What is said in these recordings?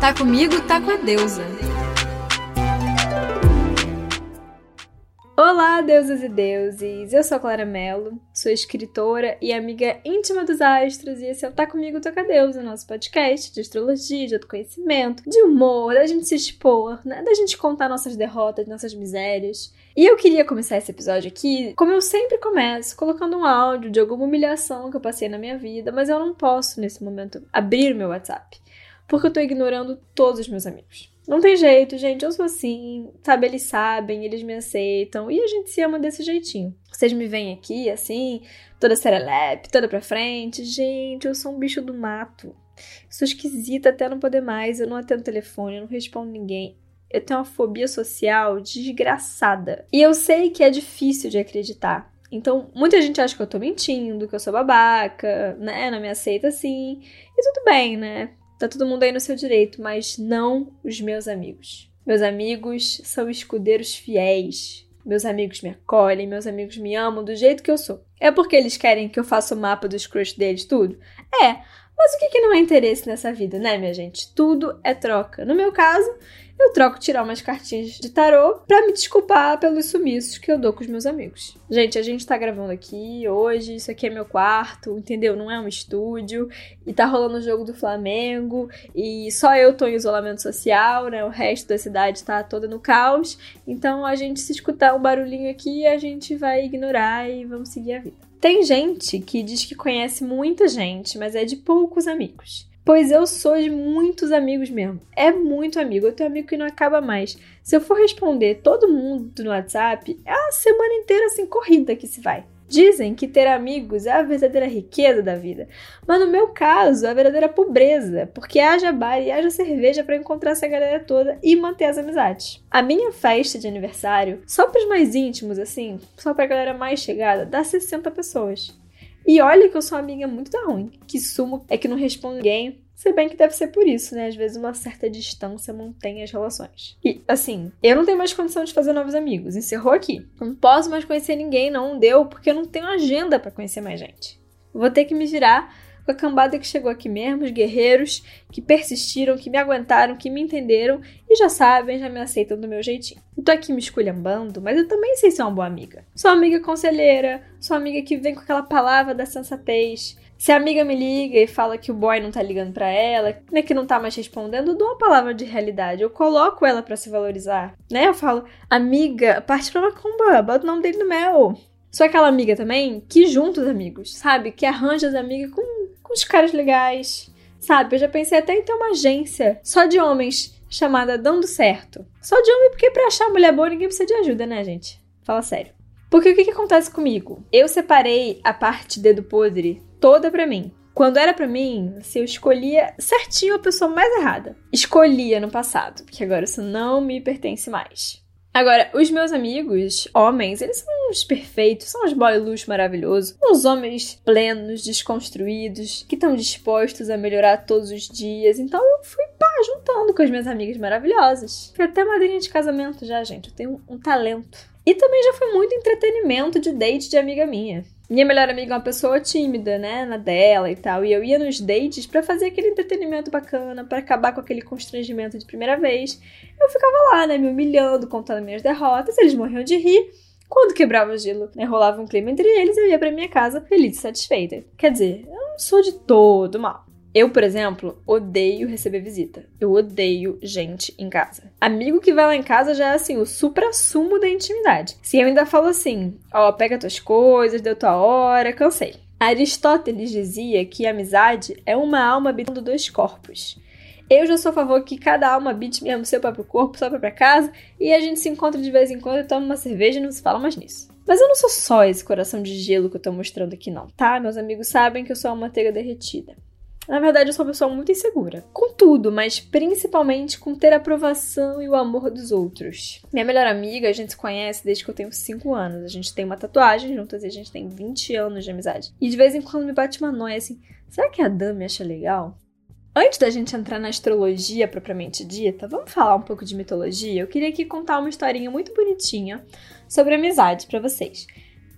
Tá comigo, tá com a deusa. Olá, deusas e deuses! Eu sou a Clara Mello, sou escritora e amiga íntima dos astros, e esse é o Tá Comigo, Tá Com a Deusa, nosso podcast de astrologia, de autoconhecimento, de humor, da gente se expor, né? da gente contar nossas derrotas, nossas misérias. E eu queria começar esse episódio aqui, como eu sempre começo, colocando um áudio de alguma humilhação que eu passei na minha vida, mas eu não posso, nesse momento, abrir meu WhatsApp, porque eu tô ignorando todos os meus amigos. Não tem jeito, gente. Eu sou assim, sabe? Eles sabem, eles me aceitam e a gente se ama desse jeitinho. Vocês me veem aqui, assim, toda serelepe, toda pra frente. Gente, eu sou um bicho do mato. Sou esquisita até não poder mais. Eu não atendo telefone, eu não respondo ninguém. Eu tenho uma fobia social desgraçada. E eu sei que é difícil de acreditar. Então, muita gente acha que eu tô mentindo, que eu sou babaca, né? Não me aceita assim. E tudo bem, né? Tá todo mundo aí no seu direito, mas não os meus amigos. Meus amigos são escudeiros fiéis. Meus amigos me acolhem, meus amigos me amam do jeito que eu sou. É porque eles querem que eu faça o mapa dos crush deles, tudo? É, mas o que, que não é interesse nessa vida, né, minha gente? Tudo é troca. No meu caso, eu troco tirar umas cartinhas de tarô para me desculpar pelos sumiços que eu dou com os meus amigos. Gente, a gente tá gravando aqui hoje, isso aqui é meu quarto, entendeu? Não é um estúdio e tá rolando o jogo do Flamengo e só eu tô em isolamento social, né? O resto da cidade tá toda no caos. Então a gente se escutar um barulhinho aqui, a gente vai ignorar e vamos seguir a vida. Tem gente que diz que conhece muita gente, mas é de poucos amigos. Pois eu sou de muitos amigos mesmo. É muito amigo. Eu tenho amigo que não acaba mais. Se eu for responder todo mundo no WhatsApp, é a semana inteira assim, corrida que se vai. Dizem que ter amigos é a verdadeira riqueza da vida, mas no meu caso, é a verdadeira pobreza, porque haja bar e haja cerveja para encontrar essa galera toda e manter as amizades. A minha festa de aniversário, só para os mais íntimos, assim, só para a galera mais chegada, dá 60 pessoas. E olha que eu sou uma amiga muito da ruim. Que sumo é que não responde ninguém. Se bem que deve ser por isso, né? Às vezes uma certa distância mantém as relações. E, assim, eu não tenho mais condição de fazer novos amigos. Encerrou aqui. Não posso mais conhecer ninguém, não deu, porque eu não tenho agenda para conhecer mais gente. Vou ter que me virar com a cambada que chegou aqui mesmo, os guerreiros que persistiram, que me aguentaram, que me entenderam e já sabem, já me aceitam do meu jeitinho. Eu tô aqui me esculhambando, mas eu também sei ser uma boa amiga. Sou amiga conselheira, sou amiga que vem com aquela palavra da sensatez. Se a amiga me liga e fala que o boy não tá ligando para ela, né, que não tá mais respondendo, eu dou uma palavra de realidade. Eu coloco ela para se valorizar, né? Eu falo, amiga, parte pra macumba, bota o nome dele no mel. Sou aquela amiga também que junta os amigos, sabe? Que arranja as amigas com com os caras legais, sabe? Eu já pensei até em ter uma agência só de homens chamada Dando Certo. Só de homem, porque pra achar mulher boa ninguém precisa de ajuda, né, gente? Fala sério. Porque o que, que acontece comigo? Eu separei a parte dedo podre toda pra mim. Quando era para mim, assim, eu escolhia certinho a pessoa mais errada. Escolhia no passado, porque agora isso não me pertence mais. Agora, os meus amigos, homens, eles são uns perfeitos, são uns boy luxo maravilhosos, uns homens plenos, desconstruídos, que estão dispostos a melhorar todos os dias. Então eu fui pá, juntando com as minhas amigas maravilhosas. Fui até madrinha de casamento já, gente. Eu tenho um, um talento. E também já foi muito entretenimento de date de amiga minha. Minha melhor amiga é uma pessoa tímida, né, na dela e tal, e eu ia nos dates para fazer aquele entretenimento bacana, para acabar com aquele constrangimento de primeira vez. Eu ficava lá, né, me humilhando, contando minhas derrotas, eles morriam de rir. Quando quebrava o gelo, né, rolava um clima entre eles, eu ia para minha casa feliz e satisfeita. Quer dizer, eu não sou de todo mal. Eu, por exemplo, odeio receber visita. Eu odeio gente em casa. Amigo que vai lá em casa já é assim, o supra-sumo da intimidade. Se eu ainda falo assim, ó, pega tuas coisas, deu tua hora, cansei. Aristóteles dizia que a amizade é uma alma habitando dois corpos. Eu já sou a favor que cada alma habite mesmo seu próprio corpo, sua própria casa, e a gente se encontra de vez em quando e toma uma cerveja e não se fala mais nisso. Mas eu não sou só esse coração de gelo que eu tô mostrando aqui, não, tá? Meus amigos sabem que eu sou uma manteiga derretida. Na verdade, eu sou uma pessoa muito insegura. Com tudo, mas principalmente com ter a aprovação e o amor dos outros. Minha melhor amiga, a gente se conhece desde que eu tenho 5 anos. A gente tem uma tatuagem juntas e a gente tem 20 anos de amizade. E de vez em quando me bate uma noia assim: será que a Dan me acha legal? Antes da gente entrar na astrologia propriamente dita, vamos falar um pouco de mitologia? Eu queria aqui contar uma historinha muito bonitinha sobre amizade para vocês.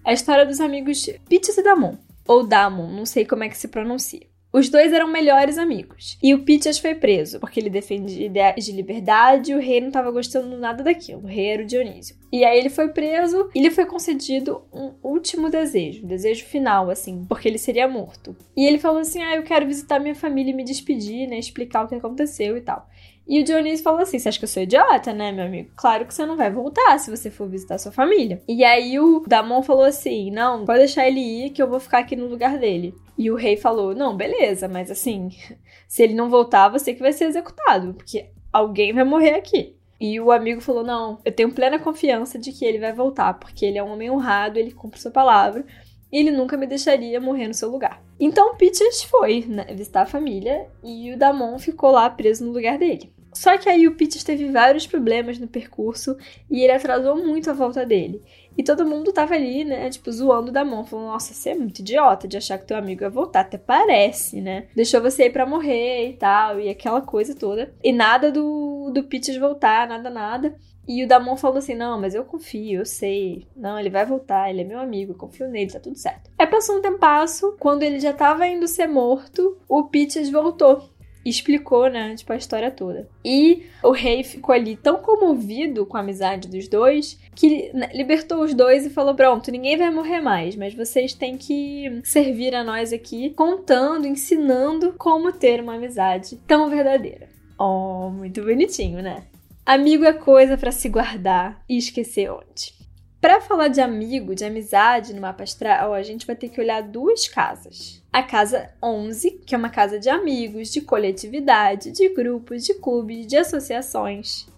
É a história dos amigos Pitis e Damon, ou Damon, não sei como é que se pronuncia. Os dois eram melhores amigos. E o Pitchas foi preso, porque ele defendia ideias de liberdade e o rei não estava gostando nada daquilo. O rei era o Dionísio. E aí ele foi preso e lhe foi concedido um último desejo, um desejo final, assim, porque ele seria morto. E ele falou assim: Ah, eu quero visitar minha família e me despedir, né? Explicar o que aconteceu e tal. E o Dionísio falou assim: Você acha que eu sou idiota, né, meu amigo? Claro que você não vai voltar se você for visitar sua família. E aí o Damon falou assim: Não, pode deixar ele ir que eu vou ficar aqui no lugar dele. E o rei falou: Não, beleza, mas assim, se ele não voltar, você que vai ser executado, porque alguém vai morrer aqui. E o amigo falou: Não, eu tenho plena confiança de que ele vai voltar, porque ele é um homem honrado, ele cumpre sua palavra e ele nunca me deixaria morrer no seu lugar. Então Peaches foi né, visitar a família e o Damon ficou lá preso no lugar dele. Só que aí o Peaches teve vários problemas no percurso e ele atrasou muito a volta dele. E todo mundo tava ali, né, tipo, zoando da mão, falando: Nossa, você é muito idiota de achar que teu amigo ia voltar, até parece, né? Deixou você ir pra morrer e tal, e aquela coisa toda. E nada do, do voltar, nada, nada. E o Damon falou assim: Não, mas eu confio, eu sei. Não, ele vai voltar, ele é meu amigo, eu confio nele, tá tudo certo. Aí passou um tempasso, quando ele já tava indo ser morto, o Peaches voltou explicou, né, tipo, a história toda. E o rei ficou ali tão comovido com a amizade dos dois que né, libertou os dois e falou: pronto, ninguém vai morrer mais, mas vocês têm que servir a nós aqui, contando, ensinando como ter uma amizade tão verdadeira. Oh, muito bonitinho, né? Amigo é coisa para se guardar e esquecer onde. Para falar de amigo, de amizade no mapa astral, a gente vai ter que olhar duas casas. A casa 11, que é uma casa de amigos, de coletividade, de grupos, de clubes, de associações.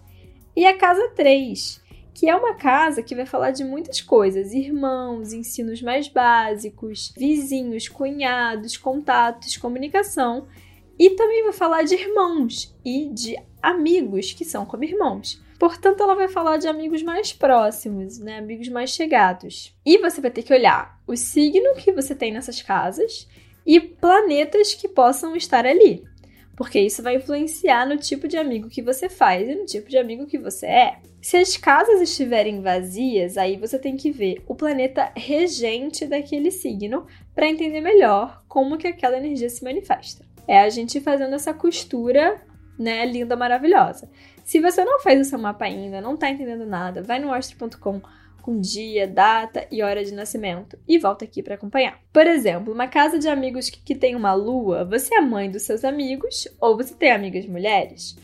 E a casa 3, que é uma casa que vai falar de muitas coisas: irmãos, ensinos mais básicos, vizinhos, cunhados, contatos, comunicação. E também vai falar de irmãos e de amigos que são como irmãos. Portanto, ela vai falar de amigos mais próximos, né? Amigos mais chegados. E você vai ter que olhar o signo que você tem nessas casas e planetas que possam estar ali. Porque isso vai influenciar no tipo de amigo que você faz e no tipo de amigo que você é. Se as casas estiverem vazias, aí você tem que ver o planeta regente daquele signo para entender melhor como que aquela energia se manifesta. É a gente fazendo essa costura, né, linda, maravilhosa. Se você não fez o seu mapa ainda, não tá entendendo nada, vai no astro.com com dia, data e hora de nascimento e volta aqui para acompanhar. Por exemplo, uma casa de amigos que, que tem uma lua, você é mãe dos seus amigos ou você tem amigas mulheres?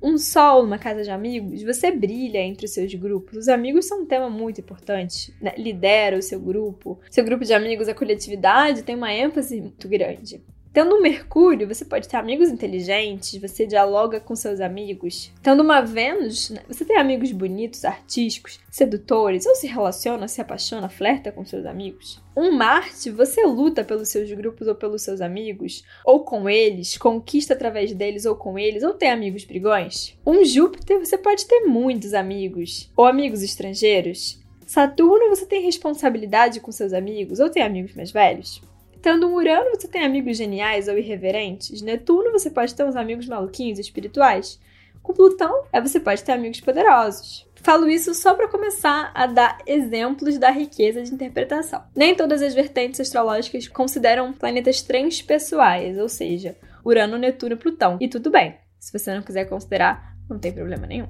Um sol numa casa de amigos, você brilha entre os seus grupos. Os amigos são um tema muito importante. Né? Lidera o seu grupo. Seu grupo de amigos, a coletividade, tem uma ênfase muito grande. Tendo um Mercúrio, você pode ter amigos inteligentes, você dialoga com seus amigos. Tendo uma Vênus, né, você tem amigos bonitos, artísticos, sedutores, ou se relaciona, se apaixona, flerta com seus amigos. Um Marte, você luta pelos seus grupos ou pelos seus amigos, ou com eles, conquista através deles ou com eles, ou tem amigos brigões. Um Júpiter, você pode ter muitos amigos, ou amigos estrangeiros. Saturno, você tem responsabilidade com seus amigos, ou tem amigos mais velhos. Tendo um Urano, você tem amigos geniais ou irreverentes. Netuno, você pode ter uns amigos maluquinhos espirituais. Com Plutão, é você pode ter amigos poderosos. Falo isso só para começar a dar exemplos da riqueza de interpretação. Nem todas as vertentes astrológicas consideram planetas transpessoais, ou seja, Urano, Netuno e Plutão. E tudo bem. Se você não quiser considerar, não tem problema nenhum.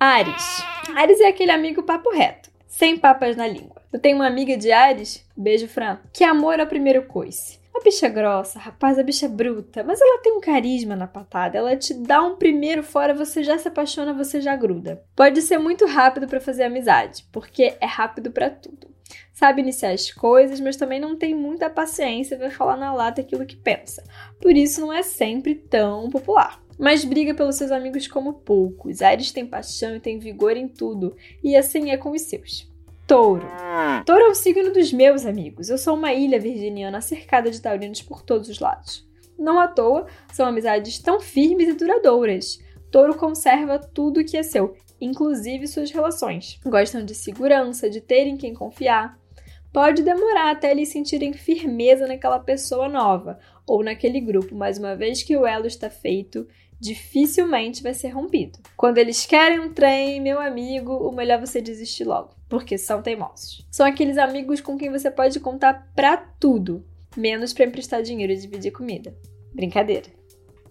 Ares. Ares é aquele amigo papo reto sem papas na língua. Eu tenho uma amiga de Ares, beijo Fran, que amor ao primeiro coice. A bicha é grossa, rapaz, a bicha é bruta, mas ela tem um carisma na patada. Ela te dá um primeiro fora, você já se apaixona, você já gruda. Pode ser muito rápido para fazer amizade, porque é rápido para tudo. Sabe iniciar as coisas, mas também não tem muita paciência vai falar na lata aquilo que pensa. Por isso não é sempre tão popular mas briga pelos seus amigos como poucos. Ares tem paixão e tem vigor em tudo, e assim é com os seus. Touro. Touro é o signo dos meus amigos. Eu sou uma ilha virginiana cercada de taurinos por todos os lados. Não à toa, são amizades tão firmes e duradouras. Touro conserva tudo que é seu, inclusive suas relações. Gostam de segurança, de terem quem confiar. Pode demorar até eles sentirem firmeza naquela pessoa nova ou naquele grupo, mas uma vez que o elo está feito, dificilmente vai ser rompido. Quando eles querem um trem, meu amigo, o melhor é você desistir logo, porque são teimosos. São aqueles amigos com quem você pode contar para tudo. menos para emprestar dinheiro e dividir comida. Brincadeira.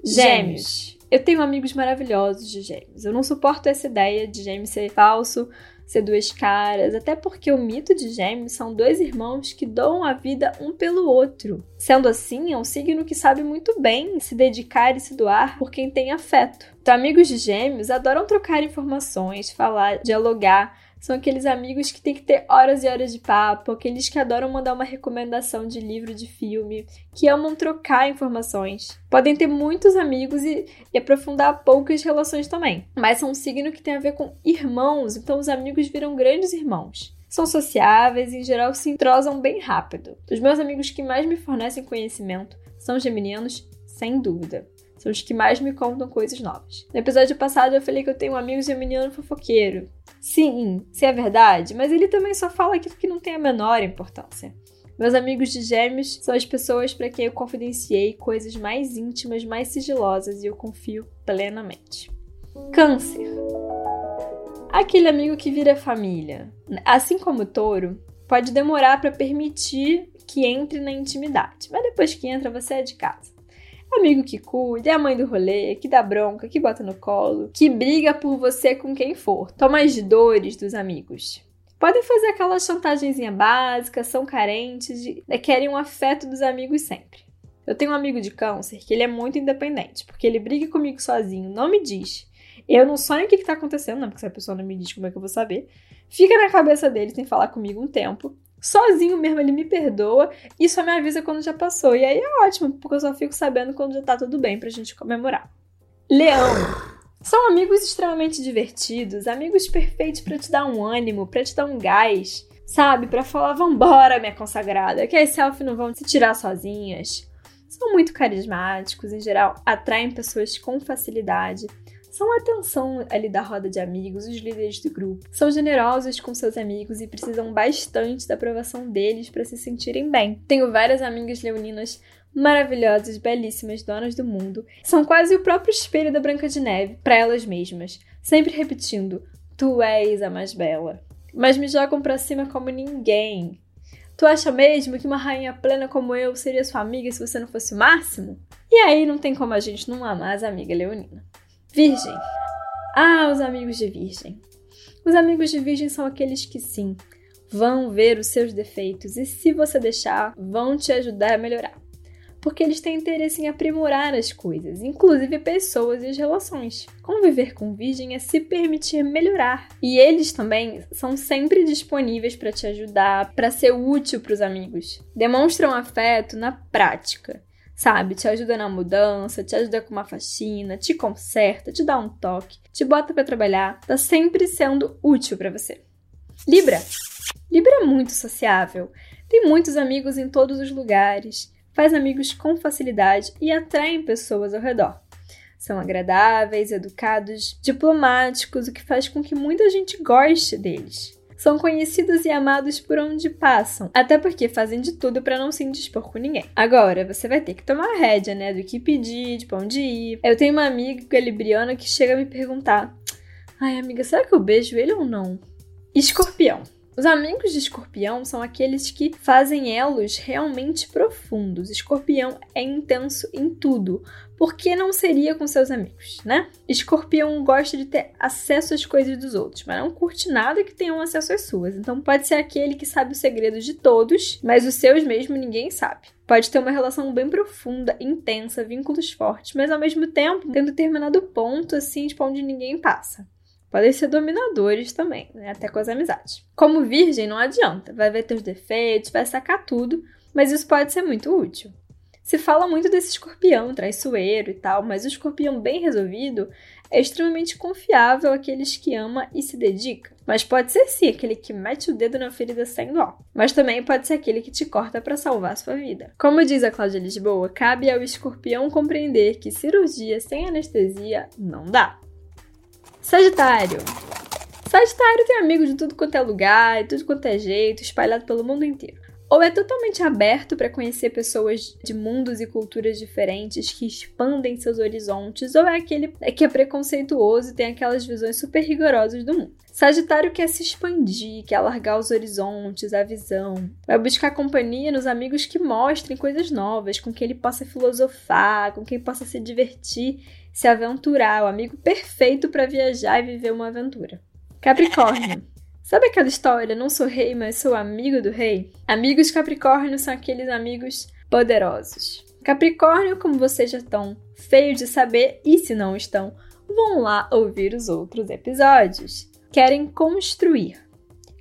Gêmeos. Eu tenho amigos maravilhosos de gêmeos. Eu não suporto essa ideia de gêmeos ser falso, ser duas caras, até porque o mito de gêmeos são dois irmãos que doam a vida um pelo outro. Sendo assim, é um signo que sabe muito bem se dedicar e se doar por quem tem afeto. Então, amigos de gêmeos adoram trocar informações, falar, dialogar são aqueles amigos que tem que ter horas e horas de papo, aqueles que adoram mandar uma recomendação de livro, de filme, que amam trocar informações. Podem ter muitos amigos e, e aprofundar poucas relações também. Mas são um signo que tem a ver com irmãos, então os amigos viram grandes irmãos são sociáveis e em geral se entrosam bem rápido. Os meus amigos que mais me fornecem conhecimento são geminianos, sem dúvida. São os que mais me contam coisas novas. No episódio passado eu falei que eu tenho um amigo geminiano fofoqueiro. Sim, se é verdade, mas ele também só fala aquilo que não tem a menor importância. Meus amigos de gêmeos são as pessoas para quem eu confidenciei coisas mais íntimas, mais sigilosas e eu confio plenamente. Câncer. Aquele amigo que vira família. Assim como o touro, pode demorar para permitir que entre na intimidade, mas depois que entra, você é de casa. Amigo que cuida, é a mãe do rolê, que dá bronca, que bota no colo, que briga por você com quem for. Toma as dores dos amigos. Podem fazer aquela chantagemzinha básica, são carentes, de, né, querem um afeto dos amigos sempre. Eu tenho um amigo de câncer que ele é muito independente, porque ele briga comigo sozinho, não me diz. Eu não sonho o que, que tá acontecendo, não, porque se a pessoa não me diz como é que eu vou saber. Fica na cabeça dele sem falar comigo um tempo sozinho mesmo, ele me perdoa e só me avisa quando já passou. E aí é ótimo, porque eu só fico sabendo quando já tá tudo bem pra gente comemorar. Leão. São amigos extremamente divertidos, amigos perfeitos para te dar um ânimo, para te dar um gás, sabe? Para falar, vambora, minha consagrada, que as selfies não vão se tirar sozinhas. São muito carismáticos, em geral, atraem pessoas com facilidade são a atenção ali da roda de amigos, os líderes do grupo. São generosos com seus amigos e precisam bastante da aprovação deles para se sentirem bem. Tenho várias amigas leoninas maravilhosas, belíssimas, donas do mundo. São quase o próprio espelho da Branca de Neve para elas mesmas, sempre repetindo: Tu és a mais bela. Mas me jogam para cima como ninguém. Tu acha mesmo que uma rainha plena como eu seria sua amiga se você não fosse o máximo? E aí não tem como a gente não amar as amigas leonina. Virgem. Ah, os amigos de Virgem. Os amigos de Virgem são aqueles que sim, vão ver os seus defeitos e, se você deixar, vão te ajudar a melhorar. Porque eles têm interesse em aprimorar as coisas, inclusive pessoas e as relações. Conviver com Virgem é se permitir melhorar. E eles também são sempre disponíveis para te ajudar, para ser útil para os amigos. Demonstram afeto na prática sabe? Te ajuda na mudança, te ajuda com uma faxina, te conserta, te dá um toque, te bota para trabalhar, tá sempre sendo útil para você. Libra. Libra é muito sociável, tem muitos amigos em todos os lugares, faz amigos com facilidade e atraem pessoas ao redor. São agradáveis, educados, diplomáticos, o que faz com que muita gente goste deles são conhecidos e amados por onde passam, até porque fazem de tudo para não se indispor com ninguém. Agora, você vai ter que tomar a rédea, né, do que pedir, de pra onde ir. Eu tenho uma amiga libriana que chega a me perguntar: Ai, amiga, será que eu beijo ele ou não? Escorpião. Os amigos de escorpião são aqueles que fazem elos realmente profundos. Escorpião é intenso em tudo. Por que não seria com seus amigos, né? Escorpião gosta de ter acesso às coisas dos outros, mas não curte nada que tenham acesso às suas. Então pode ser aquele que sabe os segredos de todos, mas os seus mesmo ninguém sabe. Pode ter uma relação bem profunda, intensa, vínculos fortes, mas ao mesmo tempo tem um determinado ponto assim, tipo, onde ninguém passa. Podem ser dominadores também, né? até com as amizades. Como virgem, não adianta. Vai ver teus defeitos, vai sacar tudo, mas isso pode ser muito útil. Se fala muito desse escorpião traiçoeiro e tal, mas o escorpião bem resolvido é extremamente confiável àqueles que ama e se dedica. Mas pode ser sim aquele que mete o dedo na ferida sem dó. Mas também pode ser aquele que te corta para salvar sua vida. Como diz a Cláudia Lisboa, cabe ao escorpião compreender que cirurgia sem anestesia não dá. Sagitário. Sagitário tem amigos de tudo quanto é lugar, de tudo quanto é jeito, espalhado pelo mundo inteiro. Ou é totalmente aberto para conhecer pessoas de mundos e culturas diferentes que expandem seus horizontes, ou é aquele que é preconceituoso e tem aquelas visões super rigorosas do mundo. Sagitário quer se expandir, quer alargar os horizontes, a visão. Vai buscar companhia nos amigos que mostrem coisas novas, com quem ele possa filosofar, com quem possa se divertir, se aventurar. O amigo perfeito para viajar e viver uma aventura. Capricórnio. Sabe aquela história, não sou rei, mas sou amigo do rei? Amigos Capricórnio são aqueles amigos poderosos. Capricórnio, como vocês já estão feios de saber, e se não estão, vão lá ouvir os outros episódios. Querem construir.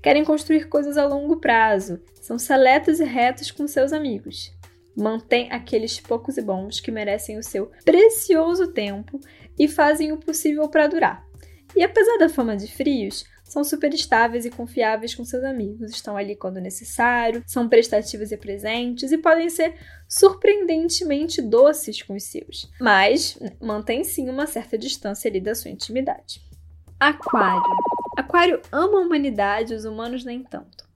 Querem construir coisas a longo prazo. São seletos e retos com seus amigos. Mantém aqueles poucos e bons que merecem o seu precioso tempo e fazem o possível para durar. E apesar da fama de frios, são super estáveis e confiáveis com seus amigos, estão ali quando necessário, são prestativos e presentes e podem ser surpreendentemente doces com os seus, mas mantém sim uma certa distância ali da sua intimidade. Aquário. Aquário ama a humanidade, os humanos nem tanto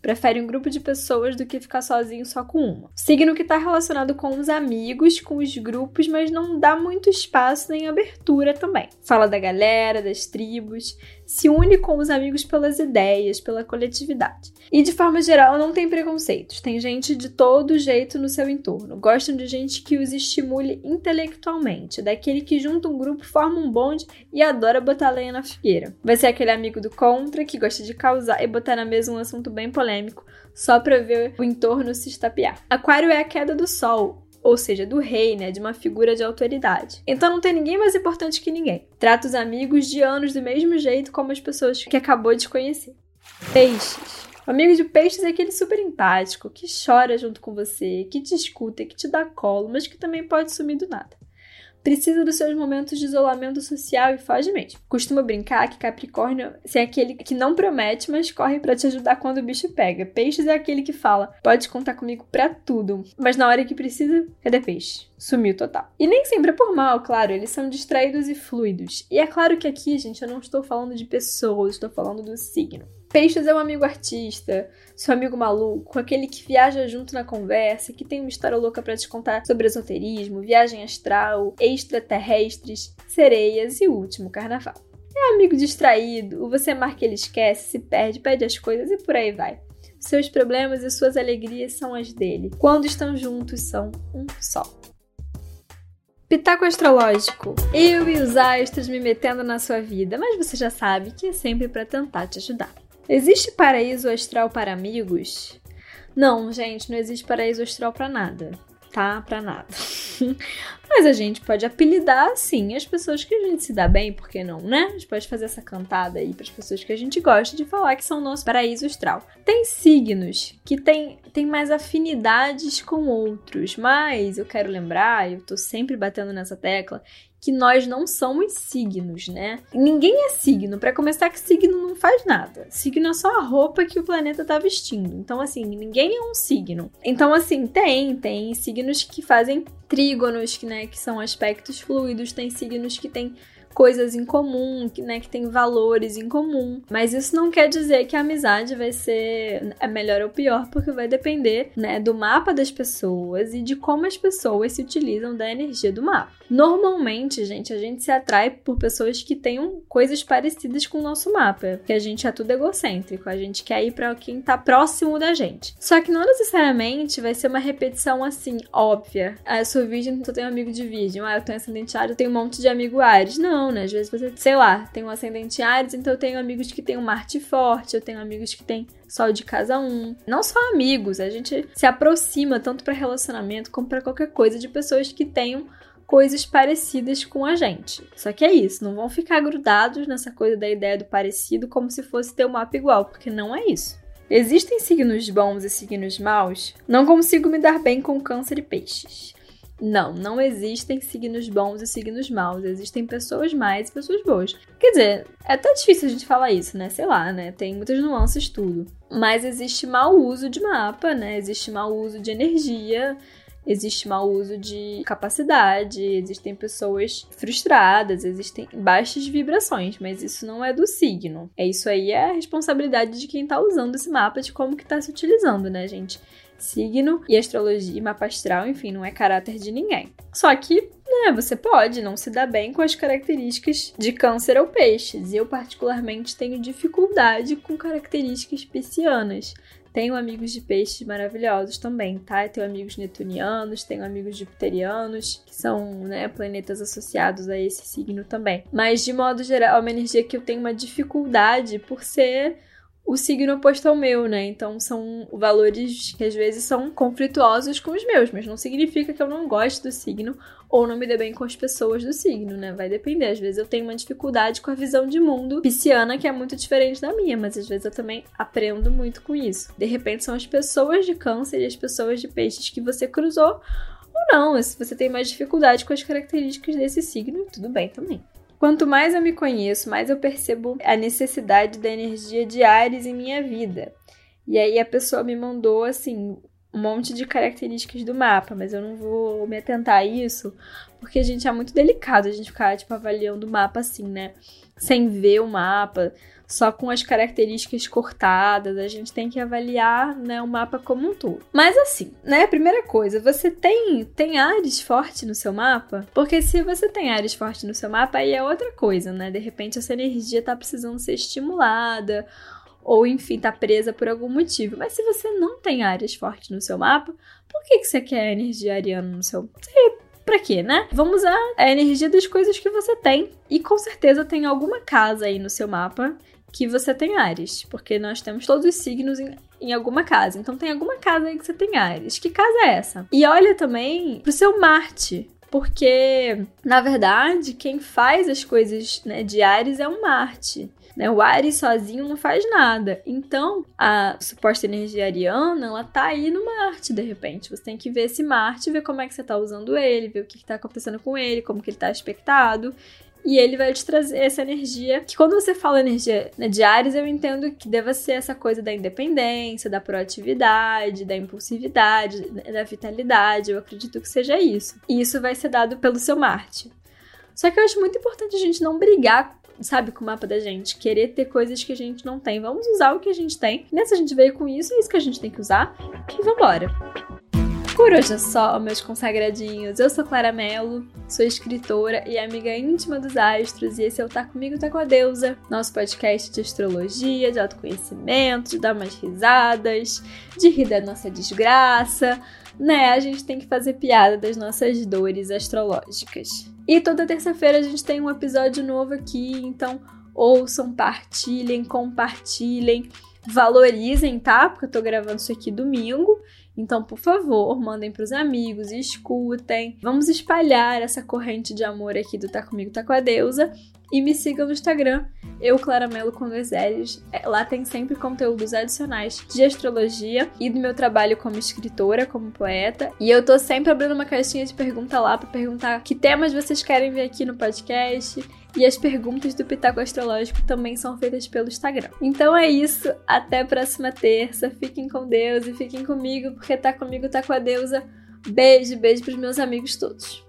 prefere um grupo de pessoas do que ficar sozinho só com uma. Signo que está relacionado com os amigos, com os grupos, mas não dá muito espaço nem abertura também. Fala da galera, das tribos, se une com os amigos pelas ideias, pela coletividade. E de forma geral, não tem preconceitos. Tem gente de todo jeito no seu entorno. Gostam de gente que os estimule intelectualmente, daquele que junta um grupo, forma um bonde e adora botar lenha na fogueira. Vai ser aquele amigo do contra que gosta de causar e botar na mesa um assunto bem polêmico só para ver o entorno se estapear. Aquário é a queda do sol, ou seja, do rei, né, de uma figura de autoridade. Então não tem ninguém mais importante que ninguém. Trata os amigos de anos do mesmo jeito como as pessoas que acabou de conhecer. Peixes. O amigo de peixes é aquele super empático, que chora junto com você, que te escuta, que te dá colo, mas que também pode sumir do nada precisa dos seus momentos de isolamento social e foge mesmo. Costumo brincar que Capricórnio é aquele que não promete, mas corre para te ajudar quando o bicho pega. Peixes é aquele que fala: pode contar comigo para tudo, mas na hora que precisa, cadê peixe? Sumiu total. E nem sempre é por mal, claro, eles são distraídos e fluidos. E é claro que aqui, gente, eu não estou falando de pessoas, estou falando do signo. Peixes é um amigo artista, seu amigo maluco, aquele que viaja junto na conversa, que tem uma história louca para te contar sobre esoterismo, viagem astral, extraterrestres, sereias e o último carnaval. É amigo distraído, você marca ele esquece, se perde, pede as coisas e por aí vai. Seus problemas e suas alegrias são as dele. Quando estão juntos, são um só. Pitaco astrológico. Eu e os astros me metendo na sua vida, mas você já sabe que é sempre para tentar te ajudar. Existe paraíso astral para amigos? Não, gente, não existe paraíso astral para nada, tá? Para nada. Mas a gente pode apelidar, sim, as pessoas que a gente se dá bem, por que não, né? A gente pode fazer essa cantada aí para as pessoas que a gente gosta de falar que são nosso paraíso astral. Tem signos que têm tem mais afinidades com outros, mas eu quero lembrar, eu tô sempre batendo nessa tecla, que nós não somos signos, né? Ninguém é signo. Para começar, que signo não faz nada. Signo é só a roupa que o planeta tá vestindo. Então, assim, ninguém é um signo. Então, assim, tem, tem signos que fazem trígonos, que, né, que são aspectos fluidos, tem signos que têm coisas em comum, que, né, que tem valores em comum. Mas isso não quer dizer que a amizade vai ser a melhor ou pior, porque vai depender, né, do mapa das pessoas e de como as pessoas se utilizam da energia do mapa. Normalmente, gente, a gente se atrai por pessoas que tenham coisas parecidas com o nosso mapa, porque a gente é tudo egocêntrico, a gente quer ir para quem tá próximo da gente. Só que não necessariamente vai ser uma repetição assim, óbvia. Ah, eu sou virgem, então tenho amigo de virgem. Ah, eu tenho ascendente Ares, eu tenho um monte de amigo Ares. Não, não, né? Às vezes você, sei lá, tem um ascendente Ares, então eu tenho amigos que têm um Marte forte, eu tenho amigos que têm Sol de casa 1. Não só amigos, a gente se aproxima tanto para relacionamento como para qualquer coisa de pessoas que tenham coisas parecidas com a gente. Só que é isso, não vão ficar grudados nessa coisa da ideia do parecido como se fosse ter um mapa igual, porque não é isso. Existem signos bons e signos maus? Não consigo me dar bem com câncer e peixes. Não, não existem signos bons e signos maus. Existem pessoas mais e pessoas boas. Quer dizer, é até difícil a gente falar isso, né? Sei lá, né? Tem muitas nuances tudo. Mas existe mau uso de mapa, né? Existe mau uso de energia. existe mau uso de capacidade, existem pessoas frustradas, existem baixas vibrações, mas isso não é do signo. É isso aí é a responsabilidade de quem tá usando esse mapa, de como que tá se utilizando, né, gente? Signo e astrologia e mapa astral, enfim, não é caráter de ninguém. Só que né, você pode não se dar bem com as características de câncer ou peixes. Eu, particularmente, tenho dificuldade com características piscianas. Tenho amigos de peixes maravilhosos também, tá? Tenho amigos netunianos, tenho amigos jupiterianos, que são né, planetas associados a esse signo também. Mas, de modo geral, é uma energia que eu tenho uma dificuldade por ser o signo oposto ao meu, né? Então são valores que às vezes são conflituosos com os meus, mas não significa que eu não goste do signo ou não me dê bem com as pessoas do signo, né? Vai depender. Às vezes eu tenho uma dificuldade com a visão de mundo pisciana que é muito diferente da minha, mas às vezes eu também aprendo muito com isso. De repente são as pessoas de câncer e as pessoas de peixes que você cruzou ou não. Se você tem mais dificuldade com as características desse signo, tudo bem também. Quanto mais eu me conheço, mais eu percebo a necessidade da energia de Ares em minha vida. E aí a pessoa me mandou assim um monte de características do mapa, mas eu não vou me atentar a isso, porque a gente é muito delicado a gente ficar tipo avaliando o mapa assim, né? Sem ver o mapa, só com as características cortadas, a gente tem que avaliar, né, o mapa como um todo. Mas assim, né, primeira coisa, você tem tem Ares forte no seu mapa? Porque se você tem Ares forte no seu mapa, aí é outra coisa, né? De repente essa energia tá precisando ser estimulada, ou enfim, tá presa por algum motivo. Mas se você não tem áreas fortes no seu mapa, por que, que você quer energia ariana no seu. Você Pra quê, né? Vamos usar a energia das coisas que você tem. E com certeza tem alguma casa aí no seu mapa que você tem Ares, porque nós temos todos os signos em, em, alguma casa. Então tem alguma casa aí que você tem Ares. Que casa é essa? E olha também pro seu Marte. Porque, na verdade, quem faz as coisas né, de Ares é o Marte. Né? O Ares sozinho não faz nada. Então, a suposta energia ariana, ela tá aí no Marte, de repente. Você tem que ver esse Marte, ver como é que você tá usando ele, ver o que, que tá acontecendo com ele, como que ele tá aspectado e ele vai te trazer essa energia. Que quando você fala energia né, de Ares, eu entendo que deva ser essa coisa da independência, da proatividade, da impulsividade, da vitalidade. Eu acredito que seja isso. E isso vai ser dado pelo seu Marte. Só que eu acho muito importante a gente não brigar sabe, com o mapa da gente, querer ter coisas que a gente não tem. Vamos usar o que a gente tem. Nessa a gente veio com isso, é isso que a gente tem que usar. E vambora! Por hoje é só, meus consagradinhos. Eu sou Clara Mello, sou escritora e amiga íntima dos astros, e esse é o Tá Comigo, Tá Com a Deusa, nosso podcast de astrologia, de autoconhecimento, de dar umas risadas, de rir da nossa desgraça, né? A gente tem que fazer piada das nossas dores astrológicas. E toda terça-feira a gente tem um episódio novo aqui, então ouçam, partilhem, compartilhem, valorizem, tá? Porque eu tô gravando isso aqui domingo. Então, por favor, mandem para os amigos, escutem. Vamos espalhar essa corrente de amor aqui do Tá Comigo, Tá Com a Deusa. E me sigam no Instagram, eu, Claramelo com dois L's. É, lá tem sempre conteúdos adicionais de astrologia e do meu trabalho como escritora, como poeta. E eu tô sempre abrindo uma caixinha de pergunta lá para perguntar que temas vocês querem ver aqui no podcast. E as perguntas do Pitaco Astrológico também são feitas pelo Instagram. Então é isso, até a próxima terça. Fiquem com Deus e fiquem comigo, porque tá comigo, tá com a deusa. Beijo, beijo pros meus amigos todos.